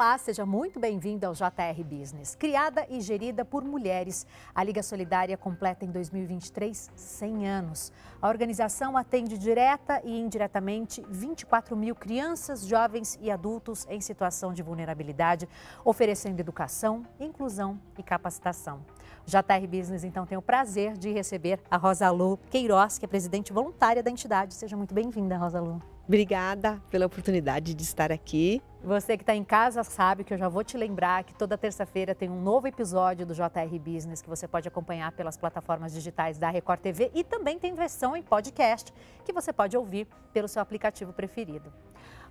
Olá, seja muito bem-vindo ao JR Business. Criada e gerida por mulheres, a Liga Solidária completa em 2023 100 anos. A organização atende direta e indiretamente 24 mil crianças, jovens e adultos em situação de vulnerabilidade, oferecendo educação, inclusão e capacitação. JR Business, então, tem o prazer de receber a Rosalu Queiroz, que é presidente voluntária da entidade. Seja muito bem-vinda, Rosalu. Obrigada pela oportunidade de estar aqui. Você que está em casa sabe que eu já vou te lembrar que toda terça-feira tem um novo episódio do JR Business que você pode acompanhar pelas plataformas digitais da Record TV e também tem versão em podcast que você pode ouvir pelo seu aplicativo preferido.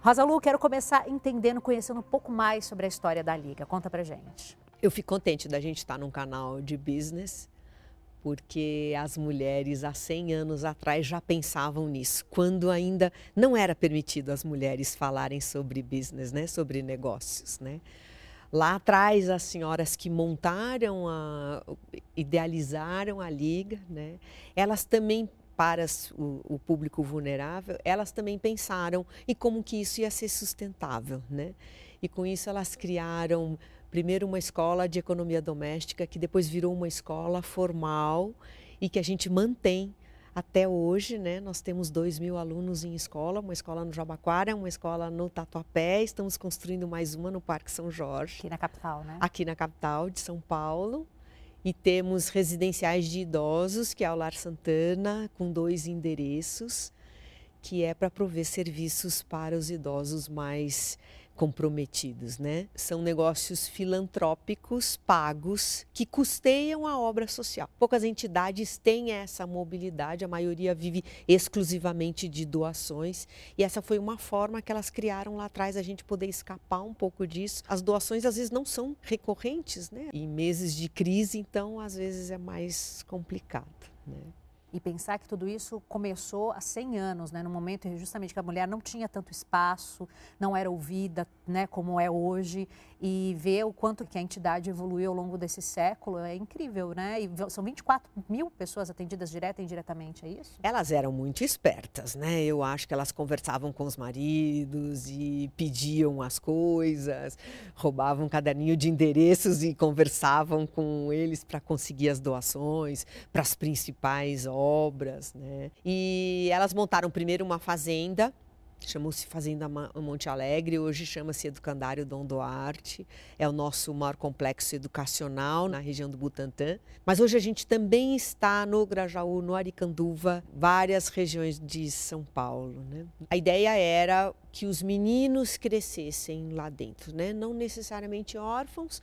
Rosa Lu, quero começar entendendo, conhecendo um pouco mais sobre a história da Liga. Conta pra gente. Eu fico contente da gente estar num canal de business porque as mulheres há 100 anos atrás já pensavam nisso, quando ainda não era permitido as mulheres falarem sobre business, né, sobre negócios, né? Lá atrás, as senhoras que montaram, a, idealizaram a liga, né? Elas também para o, o, público vulnerável, elas também pensaram em como que isso ia ser sustentável, né? E com isso elas criaram primeiro uma escola de economia doméstica, que depois virou uma escola formal e que a gente mantém até hoje, né? Nós temos dois mil alunos em escola, uma escola no Jabaquara, uma escola no Tatuapé, estamos construindo mais uma no Parque São Jorge. Aqui na capital, né? Aqui na capital de São Paulo. E temos residenciais de idosos, que é o Lar Santana, com dois endereços, que é para prover serviços para os idosos mais comprometidos, né? São negócios filantrópicos pagos que custeiam a obra social. Poucas entidades têm essa mobilidade, a maioria vive exclusivamente de doações, e essa foi uma forma que elas criaram lá atrás a gente poder escapar um pouco disso. As doações às vezes não são recorrentes, né? Em meses de crise, então às vezes é mais complicado, né? E pensar que tudo isso começou há 100 anos, né, no momento justamente que a mulher não tinha tanto espaço, não era ouvida, né, como é hoje, e ver o quanto que a entidade evoluiu ao longo desse século é incrível, né? E são 24 mil pessoas atendidas direta e indiretamente, é isso? Elas eram muito espertas, né? Eu acho que elas conversavam com os maridos e pediam as coisas, roubavam um caderninho de endereços e conversavam com eles para conseguir as doações para as principais obras, né? E elas montaram primeiro uma fazenda chamou-se Fazenda Monte Alegre, hoje chama-se Educandário Dom Duarte, é o nosso maior complexo educacional na região do Butantã. Mas hoje a gente também está no Grajaú, no Aricanduva, várias regiões de São Paulo. Né? A ideia era que os meninos crescessem lá dentro, né? não necessariamente órfãos,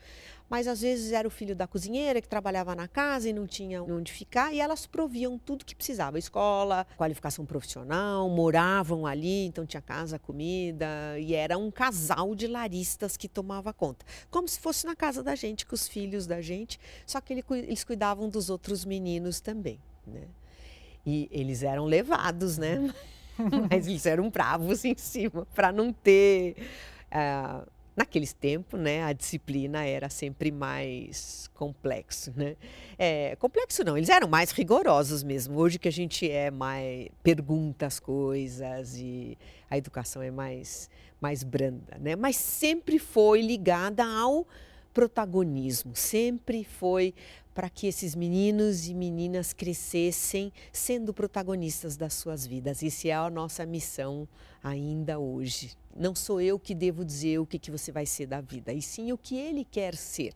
mas às vezes era o filho da cozinheira que trabalhava na casa e não tinha onde ficar, e elas proviam tudo que precisava: escola, qualificação profissional, moravam ali, então tinha casa, comida, e era um casal de laristas que tomava conta. Como se fosse na casa da gente, com os filhos da gente, só que eles cuidavam dos outros meninos também. Né? E eles eram levados, né? Mas eles eram bravos em cima, para não ter. Uh, naqueles tempos, né, a disciplina era sempre mais complexo, né? É, complexo não, eles eram mais rigorosos mesmo. Hoje que a gente é mais pergunta as coisas e a educação é mais mais branda, né? Mas sempre foi ligada ao protagonismo, sempre foi para que esses meninos e meninas crescessem sendo protagonistas das suas vidas. Isso é a nossa missão ainda hoje. Não sou eu que devo dizer o que, que você vai ser da vida, e sim o que ele quer ser.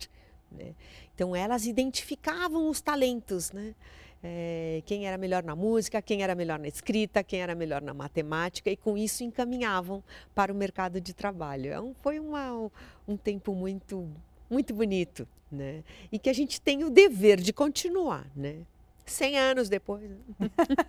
Né? Então elas identificavam os talentos, né? É, quem era melhor na música, quem era melhor na escrita, quem era melhor na matemática, e com isso encaminhavam para o mercado de trabalho. Então, foi uma, um tempo muito muito bonito, né? E que a gente tem o dever de continuar, né? 100 anos depois.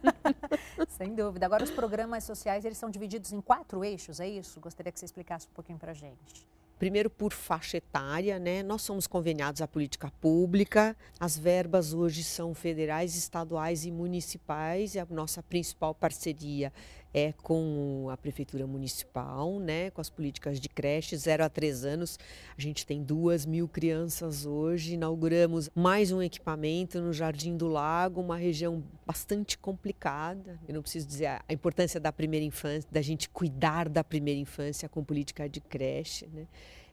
Sem dúvida. Agora, os programas sociais, eles são divididos em quatro eixos, é isso? Gostaria que você explicasse um pouquinho para a gente. Primeiro por faixa etária, né? Nós somos conveniados à política pública. As verbas hoje são federais, estaduais e municipais. E a nossa principal parceria é com a prefeitura municipal, né? Com as políticas de creche, 0 a 3 anos. A gente tem duas mil crianças hoje. Inauguramos mais um equipamento no Jardim do Lago, uma região bastante complicada. Eu não preciso dizer a importância da primeira infância, da gente cuidar da primeira infância com política de creche, né?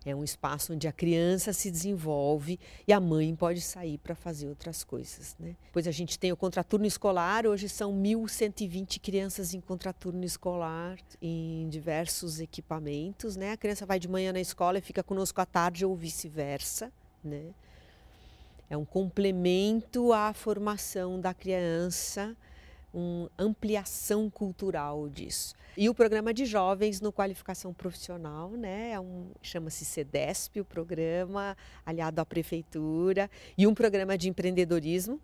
É um espaço onde a criança se desenvolve e a mãe pode sair para fazer outras coisas. Né? Depois a gente tem o contraturno escolar, hoje são 1.120 crianças em contraturno escolar, em diversos equipamentos. Né? A criança vai de manhã na escola e fica conosco à tarde ou vice-versa. Né? É um complemento à formação da criança uma ampliação cultural disso. E o programa de jovens no qualificação profissional, né, é um chama-se CEDESP, o programa aliado à prefeitura, e um programa de empreendedorismo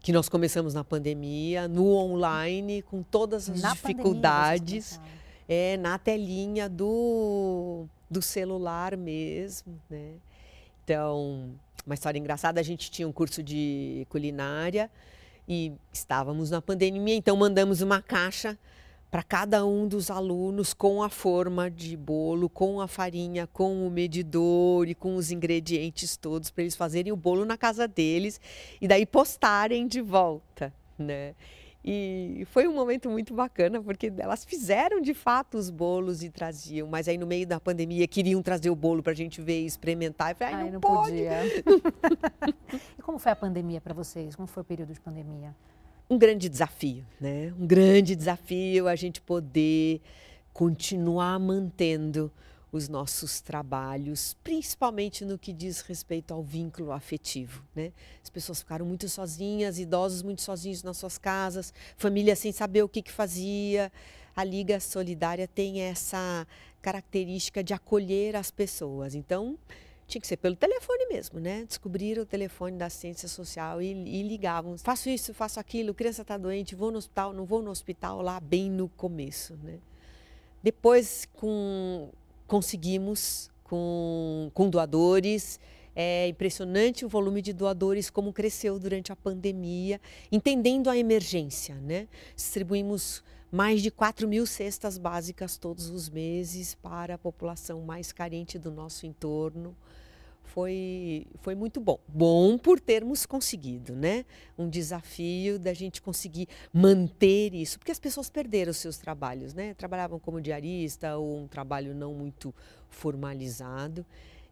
que nós começamos na pandemia, no online, com todas as na dificuldades, é na telinha do do celular mesmo, né? Então, uma história engraçada, a gente tinha um curso de culinária e estávamos na pandemia, então mandamos uma caixa para cada um dos alunos com a forma de bolo, com a farinha, com o medidor e com os ingredientes todos para eles fazerem o bolo na casa deles e daí postarem de volta, né? E foi um momento muito bacana, porque elas fizeram de fato os bolos e traziam, mas aí no meio da pandemia queriam trazer o bolo para a gente ver e experimentar. E falei, ai, não, não pode. Podia. e como foi a pandemia para vocês? Como foi o período de pandemia? Um grande desafio, né? Um grande desafio a gente poder continuar mantendo os nossos trabalhos, principalmente no que diz respeito ao vínculo afetivo. Né? As pessoas ficaram muito sozinhas, idosos muito sozinhos nas suas casas, família sem saber o que, que fazia. A Liga Solidária tem essa característica de acolher as pessoas. Então, tinha que ser pelo telefone mesmo, né? Descobriram o telefone da assistência social e, e ligavam. Faço isso, faço aquilo, criança está doente, vou no hospital, não vou no hospital, lá bem no começo, né? Depois, com conseguimos com, com doadores. É impressionante o volume de doadores, como cresceu durante a pandemia, entendendo a emergência. Né? Distribuímos mais de 4 mil cestas básicas todos os meses para a população mais carente do nosso entorno foi, foi muito bom. Bom por termos conseguido, né? Um desafio da gente conseguir manter isso, porque as pessoas perderam seus trabalhos, né? Trabalhavam como diarista ou um trabalho não muito formalizado.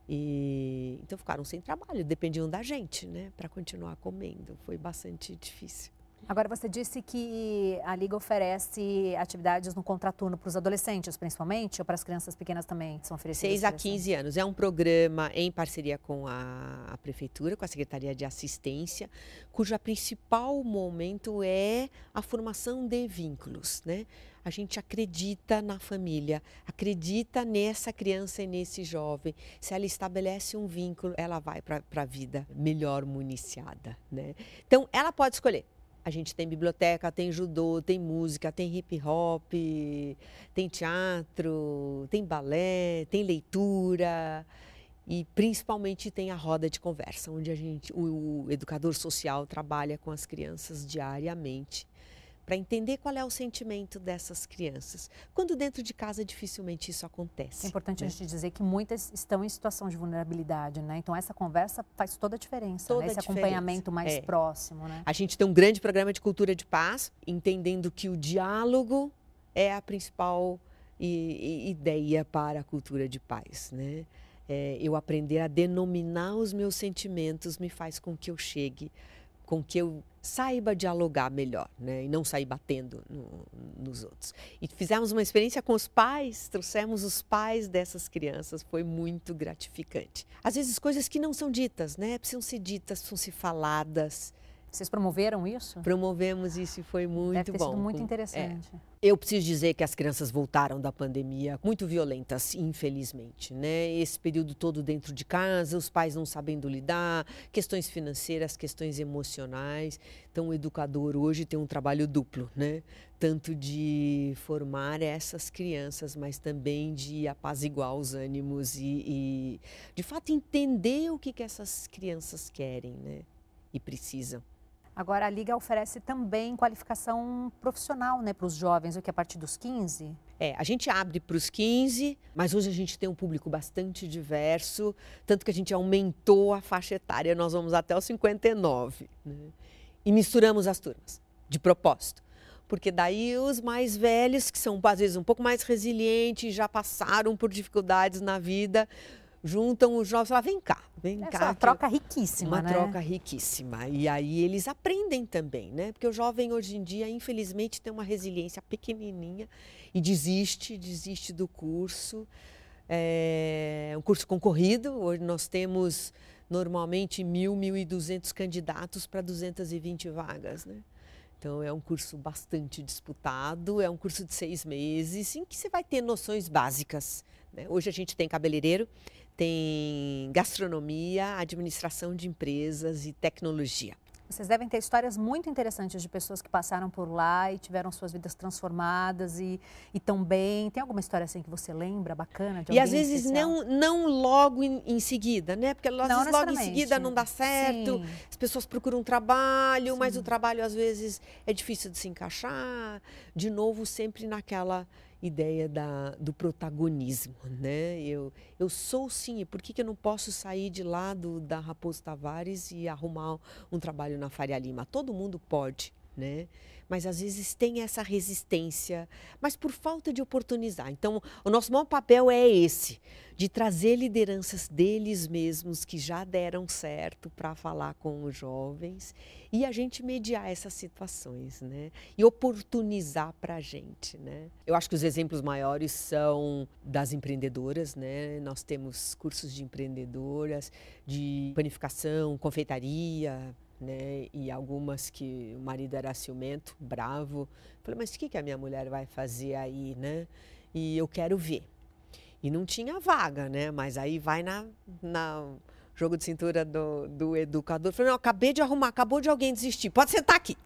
E então ficaram sem trabalho, dependiam da gente, né, para continuar comendo. Foi bastante difícil. Agora, você disse que a Liga oferece atividades no contraturno para os adolescentes, principalmente, ou para as crianças pequenas também são oferecidas? 6 a 15 anos. É um programa em parceria com a, a, Prefeitura, com a Secretaria de Assistência, cujo principal momento é a formação de vínculos, né? A gente acredita na família, acredita nessa criança e nesse jovem. Se ela estabelece um vínculo, ela vai para a vida melhor municiada, né? Então, ela pode escolher a gente tem biblioteca, tem judô, tem música, tem hip hop, tem teatro, tem balé, tem leitura e principalmente tem a roda de conversa, onde a gente, o, o educador social trabalha com as crianças diariamente para entender qual é o sentimento dessas crianças. Quando dentro de casa dificilmente isso acontece. É importante né? a gente dizer que muitas estão em situação de vulnerabilidade, né? Então essa conversa faz toda a diferença, toda né? esse diferença. acompanhamento mais é. próximo, né? A gente tem um grande programa de cultura de paz, entendendo que o diálogo é a principal ideia para a cultura de paz, né? É, eu aprender a denominar os meus sentimentos me faz com que eu chegue com que eu saiba dialogar melhor, né? E não sair batendo no, nos outros. E fizemos uma experiência com os pais, trouxemos os pais dessas crianças, foi muito gratificante. Às vezes coisas que não são ditas, né? Precisam ser ditas, precisam ser faladas. Vocês promoveram isso? Promovemos isso e foi muito Deve ter bom. Sido muito interessante. É. Eu preciso dizer que as crianças voltaram da pandemia muito violentas, infelizmente, né? Esse período todo dentro de casa, os pais não sabendo lidar, questões financeiras, questões emocionais. Então, o educador hoje tem um trabalho duplo, né? Tanto de formar essas crianças, mas também de apaziguar os ânimos e, e de fato, entender o que, que essas crianças querem, né? E precisam. Agora, a Liga oferece também qualificação profissional né, para os jovens, o que a partir dos 15? É, a gente abre para os 15, mas hoje a gente tem um público bastante diverso, tanto que a gente aumentou a faixa etária, nós vamos até os 59. Né? E misturamos as turmas, de propósito. Porque daí os mais velhos, que são às vezes um pouco mais resilientes, já passaram por dificuldades na vida, juntam os jovens lá, vem cá, vem Essa cá. É uma troca riquíssima, uma né? troca riquíssima. E aí eles aprendem também, né? Porque o jovem hoje em dia, infelizmente, tem uma resiliência pequenininha e desiste, desiste do curso. É um curso concorrido. Hoje nós temos normalmente mil, mil e duzentos candidatos para 220 vagas, né? Então é um curso bastante disputado, é um curso de seis meses em que você vai ter noções básicas. Né? Hoje a gente tem cabeleireiro, tem gastronomia, administração de empresas e tecnologia. Vocês devem ter histórias muito interessantes de pessoas que passaram por lá e tiveram suas vidas transformadas e estão bem. Tem alguma história assim que você lembra, bacana? e às vezes não, não logo em, em, seguida, né? Porque às não vezes logo em seguida não dá certo, Sim. as pessoas procuram um trabalho, Sim. mas o trabalho às vezes é difícil de se encaixar. De novo, sempre naquela ideia da, do protagonismo, né? Eu, eu sou sim, e por que, que eu não posso sair de lá do, da Raposo Tavares e arrumar um trabalho na Faria Lima? Todo mundo pode, né? Mas às vezes tem essa resistência, mas por falta de oportunizar. Então, o nosso maior papel é esse, de trazer lideranças deles mesmos que já deram certo para falar com os jovens e a gente mediar essas situações, né? E oportunizar para a gente, né? Eu acho que os exemplos maiores são das empreendedoras, né? Nós temos cursos de empreendedoras, de panificação, confeitaria, né? E algumas que o marido era ciumento, bravo. Falei, mas o que, que a minha mulher vai fazer aí, né? E eu quero ver. E não tinha vaga, né? Mas aí vai na, na jogo de cintura do, do educador. Falei, não, acabei de arrumar, acabou de alguém desistir. Pode sentar aqui.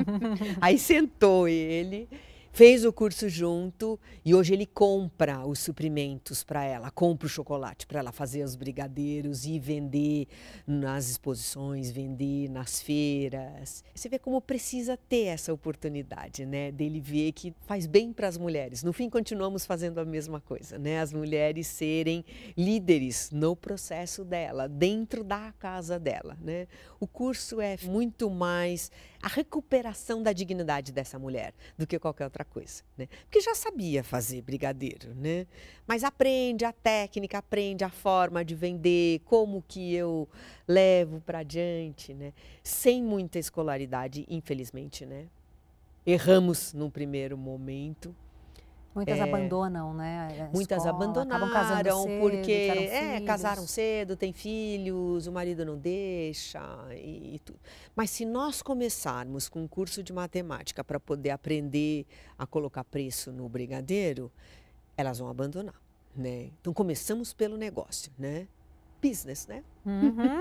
aí sentou ele fez o curso junto e hoje ele compra os suprimentos para ela, compra o chocolate para ela fazer os brigadeiros e vender nas exposições, vender nas feiras. Você vê como precisa ter essa oportunidade, né, dele ver que faz bem para as mulheres. No fim continuamos fazendo a mesma coisa, né, as mulheres serem líderes no processo dela, dentro da casa dela, né? O curso é muito mais a recuperação da dignidade dessa mulher do que qualquer outra coisa, né? Porque já sabia fazer brigadeiro, né? Mas aprende a técnica, aprende a forma de vender, como que eu levo para adiante, né? Sem muita escolaridade, infelizmente, né? Erramos no primeiro momento, Muitas é, abandonam, né? muitas escola, abandonaram cedo, porque é, casaram cedo, têm filhos, o marido não deixa e, e, tudo. Mas se nós começarmos com um curso de matemática para poder aprender a colocar preço no brigadeiro, elas vão abandonar, né? Então começamos pelo negócio, né? Business, né? Uhum.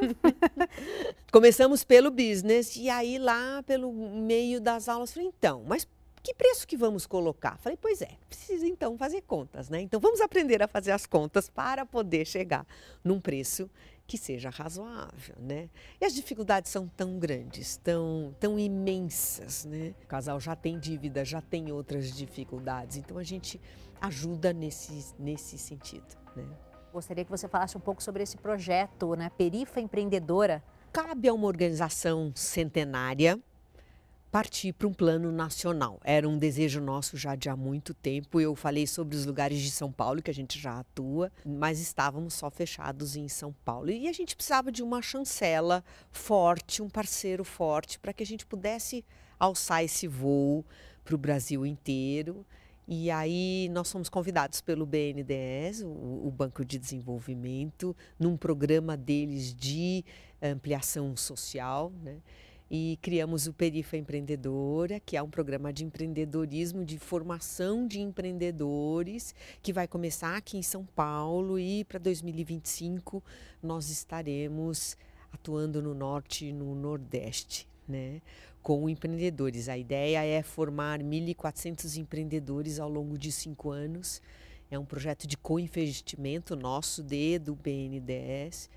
Começamos pelo business e aí lá pelo meio das aulas falei, então, mas que preço que vamos colocar? Falei, pois é, precisa então fazer contas, né? Então vamos aprender a fazer as contas para poder chegar num preço que seja razoável, né? E as dificuldades são tão grandes, tão, tão imensas, né? O casal já tem dívida, já tem outras dificuldades, então a gente ajuda nesse, nesse sentido, né? Gostaria que você falasse um pouco sobre esse projeto, né? Perifa Empreendedora. Cabe a uma organização centenária partir para um plano nacional. Era um desejo nosso já de há muito tempo. Eu falei sobre os lugares de São Paulo que a gente já atua, mas estávamos só fechados em São Paulo. E a gente precisava de uma chancela forte, um parceiro forte, para que a gente pudesse alçar esse voo para o Brasil inteiro. E aí nós fomos convidados pelo BNDES, o, Banco de Desenvolvimento, num programa deles de ampliação social, né? E criamos o Perifa Empreendedora, que é um programa de empreendedorismo, de formação de empreendedores, que vai começar aqui em São Paulo e para 2025 nós estaremos atuando no norte e no nordeste, né? Com empreendedores. A ideia é formar 1.400 empreendedores ao longo de cinco anos. É um projeto de co-investimento nosso, de, do BNDES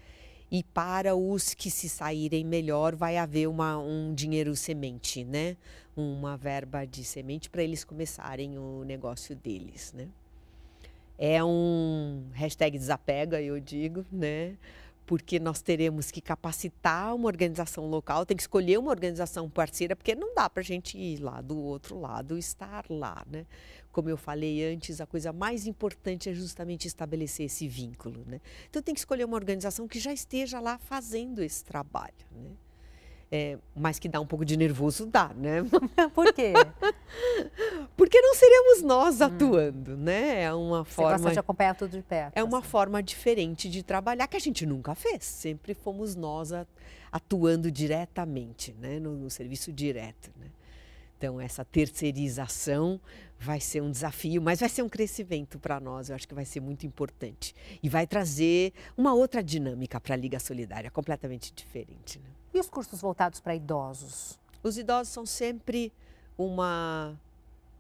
e para os que se saírem melhor vai haver uma, um dinheiro semente, né? Uma verba de semente para eles começarem o negócio deles, né? É um hashtag desapega, eu digo, né? Porque nós teremos que capacitar uma organização local, tem que escolher uma organização parceira, porque não dá para a gente ir lá do outro lado, estar lá, né? Como eu falei antes, a coisa mais importante é justamente estabelecer esse vínculo, né? Então tem que escolher uma organização que já esteja lá fazendo esse trabalho, né? É, mas que dá um pouco de nervoso, dá, né? Por quê? Porque não seremos nós hum. atuando, né? É uma Você forma. Você de acompanhar tudo de perto. É uma assim. forma diferente de trabalhar que a gente nunca fez. Sempre fomos nós atuando diretamente, né? No, no serviço direto, né? Então, essa terceirização vai ser um desafio, mas vai ser um crescimento para nós. Eu acho que vai ser muito importante. E vai trazer uma outra dinâmica para a Liga Solidária, completamente diferente. Né? E os cursos voltados para idosos? Os idosos são sempre uma,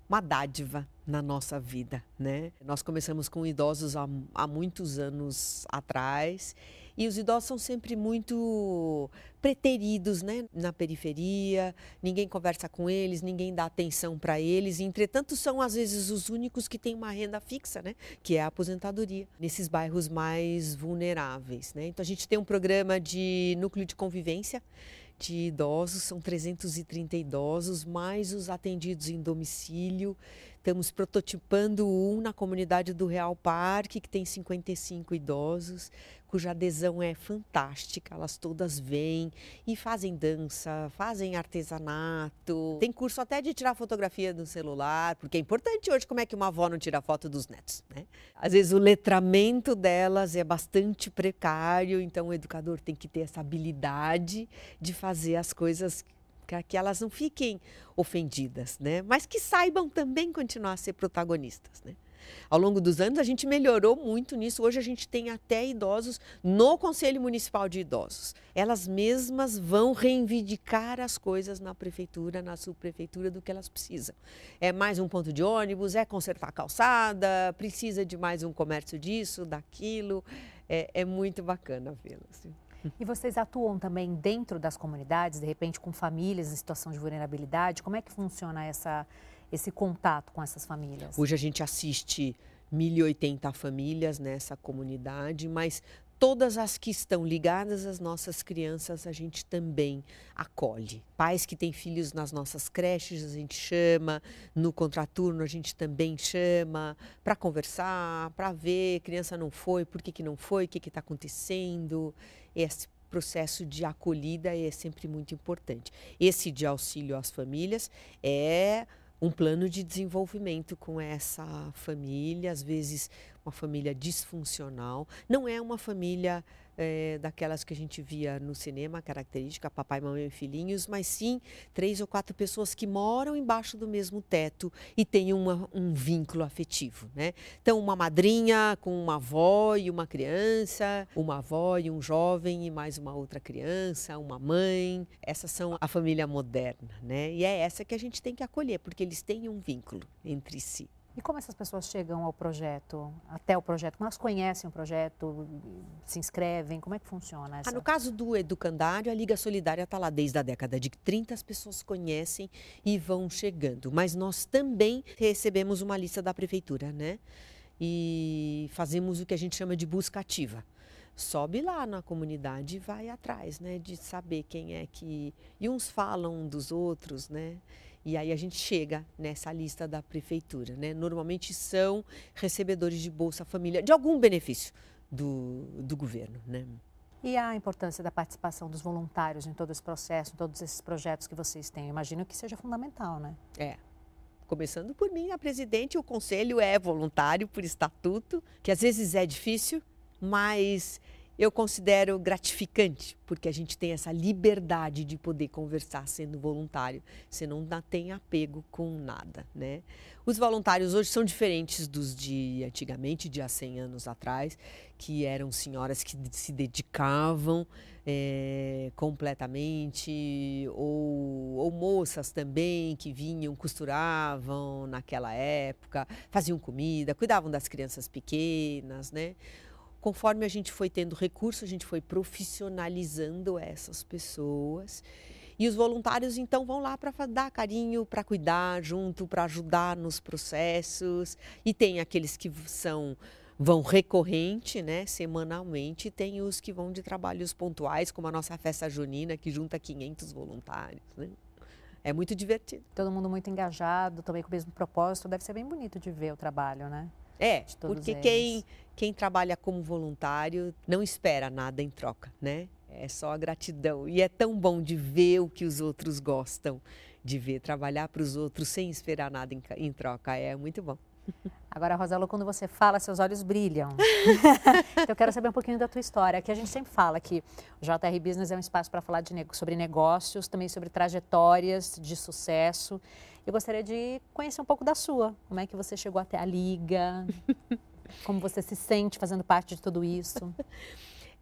uma dádiva na nossa vida, né? Nós começamos com idosos há, há muitos anos atrás e os idosos são sempre muito preteridos, né? Na periferia, ninguém conversa com eles, ninguém dá atenção para eles. Entretanto, são às vezes os únicos que têm uma renda fixa, né? Que é a aposentadoria, nesses bairros mais vulneráveis, né? Então, a gente tem um programa de núcleo de convivência de idosos, são 330 idosos, mais os atendidos em domicílio. Estamos prototipando um na comunidade do Real Parque, que tem 55 idosos, cuja adesão é fantástica. Elas todas vêm e fazem dança, fazem artesanato. Tem curso até de tirar fotografia no celular, porque é importante hoje como é que uma avó não tira foto dos netos, né? Às vezes o letramento delas é bastante precário, então o educador tem que ter essa habilidade de fazer as coisas para que elas não fiquem ofendidas, né? Mas que saibam também continuar a ser protagonistas, né? Ao longo dos anos, a gente melhorou muito nisso. Hoje, a gente tem até idosos no Conselho Municipal de Idosos. Elas mesmas vão reivindicar as coisas na prefeitura, na subprefeitura, do que elas precisam. É mais um ponto de ônibus, é consertar a calçada, precisa de mais um comércio disso, daquilo. É, é muito bacana vê-las. E vocês atuam também dentro das comunidades, de repente com famílias em situação de vulnerabilidade? Como é que funciona essa, esse contato com essas famílias? Hoje a gente assiste 1.080 famílias nessa comunidade, mas todas as que estão ligadas às nossas crianças, a gente também acolhe. Pais que têm filhos nas nossas creches, a gente chama, no contraturno a gente também chama para conversar, para ver, criança não foi, por que, que não foi, o que está acontecendo. Esse processo de acolhida é sempre muito importante. Esse de auxílio às famílias é um plano de desenvolvimento com essa família, às vezes uma família disfuncional. Não é uma família é, daquelas que a gente via no cinema, característica papai, mamãe e filhinhos, mas sim três ou quatro pessoas que moram embaixo do mesmo teto e têm uma, um vínculo afetivo, né? Então, uma madrinha com uma avó e uma criança, uma avó e um jovem e mais uma outra criança, uma mãe. Essas são a família moderna, né? E é essa que a gente tem que acolher, porque eles têm um vínculo entre si. E como essas pessoas chegam ao projeto, até o projeto? Como elas conhecem o projeto, se inscrevem? Como é que funciona essa? Ah, no caso do Educandário, a Liga Solidária está lá desde a década de 30, as pessoas conhecem e vão chegando. Mas nós também recebemos uma lista da prefeitura, né? E fazemos o que a gente chama de busca ativa sobe lá na comunidade e vai atrás, né, de saber quem é que e uns falam dos outros, né? E aí a gente chega nessa lista da prefeitura, né? Normalmente são recebedores de Bolsa Família, de algum benefício do, do governo, né? E a importância da participação dos voluntários em todo esse processo, em todos esses projetos que vocês têm? Eu imagino que seja fundamental, né? É. Começando por mim, a presidente, o conselho é voluntário por estatuto, que às vezes é difícil, mas eu considero gratificante, porque a gente tem essa liberdade de poder conversar sendo voluntário. Você não tem apego com nada, né? Os voluntários hoje são diferentes dos de antigamente, de há 100 anos atrás, que eram senhoras que se dedicavam é, completamente, ou, ou moças também que vinham, costuravam naquela época, faziam comida, cuidavam das crianças pequenas, né? Conforme a gente foi tendo recurso, a gente foi profissionalizando essas pessoas. E os voluntários então vão lá para dar carinho, para cuidar junto, para ajudar nos processos. E tem aqueles que são vão recorrente, né, semanalmente, tem os que vão de trabalhos pontuais, como a nossa festa junina, que junta 500 voluntários, né? É muito divertido. Todo mundo muito engajado, também com o mesmo propósito, deve ser bem bonito de ver o trabalho, né? É, porque quem, quem trabalha como voluntário não espera nada em troca, né? É só a gratidão. E é tão bom de ver o que os outros gostam de ver, trabalhar para os outros sem esperar nada em, em troca. É muito bom. Agora, Rosela, quando você fala, seus olhos brilham. então, eu quero saber um pouquinho da tua história. Aqui a gente sempre fala que o JR Business é um espaço para falar de, sobre negócios, também sobre trajetórias de sucesso. Eu gostaria de conhecer um pouco da sua. Como é que você chegou até a Liga? Como você se sente fazendo parte de tudo isso?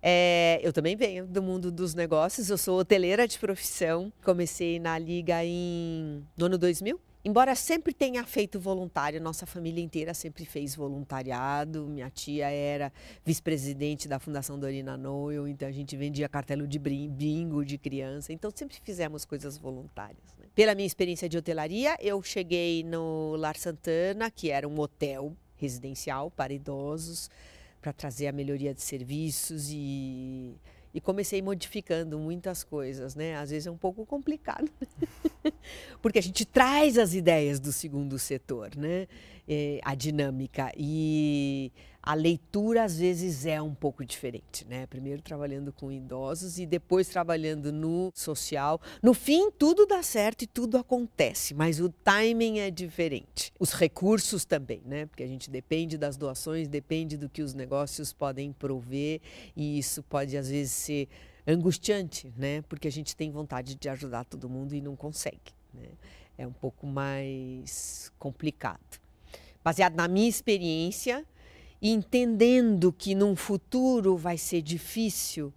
É, eu também venho do mundo dos negócios, eu sou hoteleira de profissão. Comecei na Liga em no ano 2000. Embora sempre tenha feito voluntário, nossa família inteira sempre fez voluntariado. Minha tia era vice-presidente da Fundação Dorina Noel, então a gente vendia cartelo de bingo de criança. Então sempre fizemos coisas voluntárias. Né? Pela minha experiência de hotelaria, eu cheguei no Lar Santana, que era um hotel residencial para idosos para trazer a melhoria de serviços e, e comecei modificando muitas coisas, né? Às vezes é um pouco complicado, porque a gente traz as ideias do segundo setor, né? É, a dinâmica e a leitura às vezes é um pouco diferente, né? Primeiro trabalhando com idosos e depois trabalhando no social. No fim, tudo dá certo e tudo acontece, mas o timing é diferente. Os recursos também, né? Porque a gente depende das doações, depende do que os negócios podem prover e isso pode às vezes ser angustiante, né? Porque a gente tem vontade de ajudar todo mundo e não consegue, né? É um pouco mais complicado. Baseado na minha experiência, e entendendo que num futuro vai ser difícil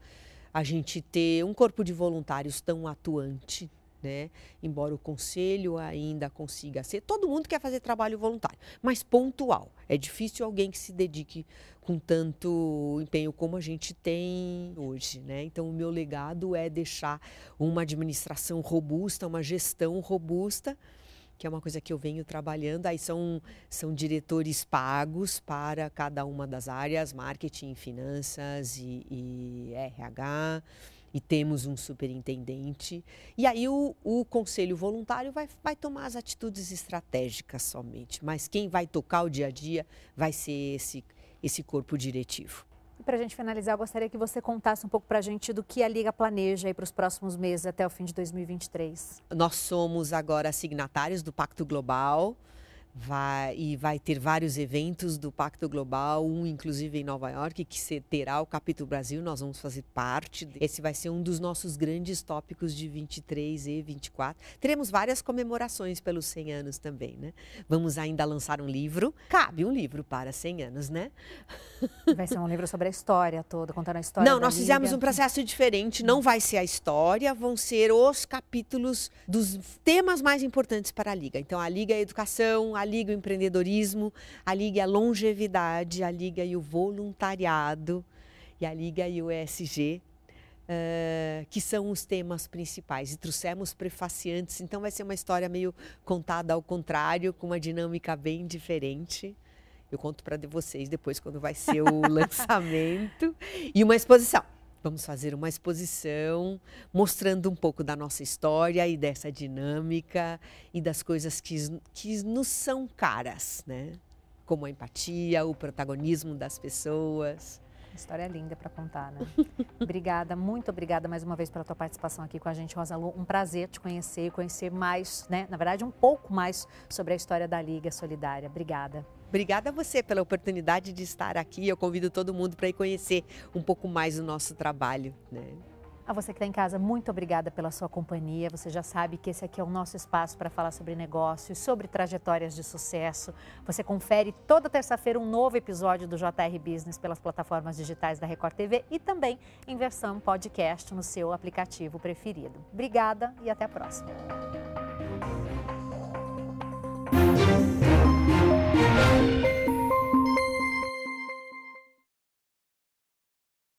a gente ter um corpo de voluntários tão atuante, né? Embora o conselho ainda consiga ser, todo mundo quer fazer trabalho voluntário, mas pontual. É difícil alguém que se dedique com tanto empenho como a gente tem hoje, né? Então o meu legado é deixar uma administração robusta, uma gestão robusta que é uma coisa que eu venho trabalhando. Aí são, são diretores pagos para cada uma das áreas, marketing, finanças e, e RH. E temos um superintendente. E aí o, o conselho voluntário vai, vai tomar as atitudes estratégicas somente. Mas quem vai tocar o dia a dia vai ser esse, esse corpo diretivo. Para a gente finalizar, eu gostaria que você contasse um pouco para a gente do que a Liga planeja para os próximos meses até o fim de 2023. Nós somos agora signatários do Pacto Global. Vai, e vai ter vários eventos do Pacto Global, um inclusive em Nova York, que terá o capítulo Brasil, nós vamos fazer parte. Esse vai ser um dos nossos grandes tópicos de 23 e 24. Teremos várias comemorações pelos 100 anos também, né? Vamos ainda lançar um livro, cabe um livro para 100 anos, né? Vai ser um livro sobre a história toda, contando a história Não, nós Liga. fizemos um processo diferente, não vai ser a história, vão ser os capítulos dos temas mais importantes para a Liga. Então, a Liga é a educação, a Liga o empreendedorismo, a Liga a longevidade, a Liga e o voluntariado e a Liga e o ESG, uh, que são os temas principais. E trouxemos prefaciantes, então vai ser uma história meio contada ao contrário, com uma dinâmica bem diferente. Eu conto para vocês depois quando vai ser o lançamento e uma exposição. Vamos fazer uma exposição mostrando um pouco da nossa história e dessa dinâmica e das coisas que, que nos são caras, né? Como a empatia, o protagonismo das pessoas. História linda para contar, né? obrigada, muito obrigada mais uma vez pela tua participação aqui com a gente, Rosalu. Um prazer te conhecer e conhecer mais, né? Na verdade, um pouco mais sobre a história da Liga Solidária. Obrigada. Obrigada a você pela oportunidade de estar aqui. Eu convido todo mundo para ir conhecer um pouco mais o nosso trabalho, né? A você que está em casa, muito obrigada pela sua companhia. Você já sabe que esse aqui é o nosso espaço para falar sobre negócios, sobre trajetórias de sucesso. Você confere toda terça-feira um novo episódio do JR Business pelas plataformas digitais da Record TV e também em versão podcast no seu aplicativo preferido. Obrigada e até a próxima. Bye.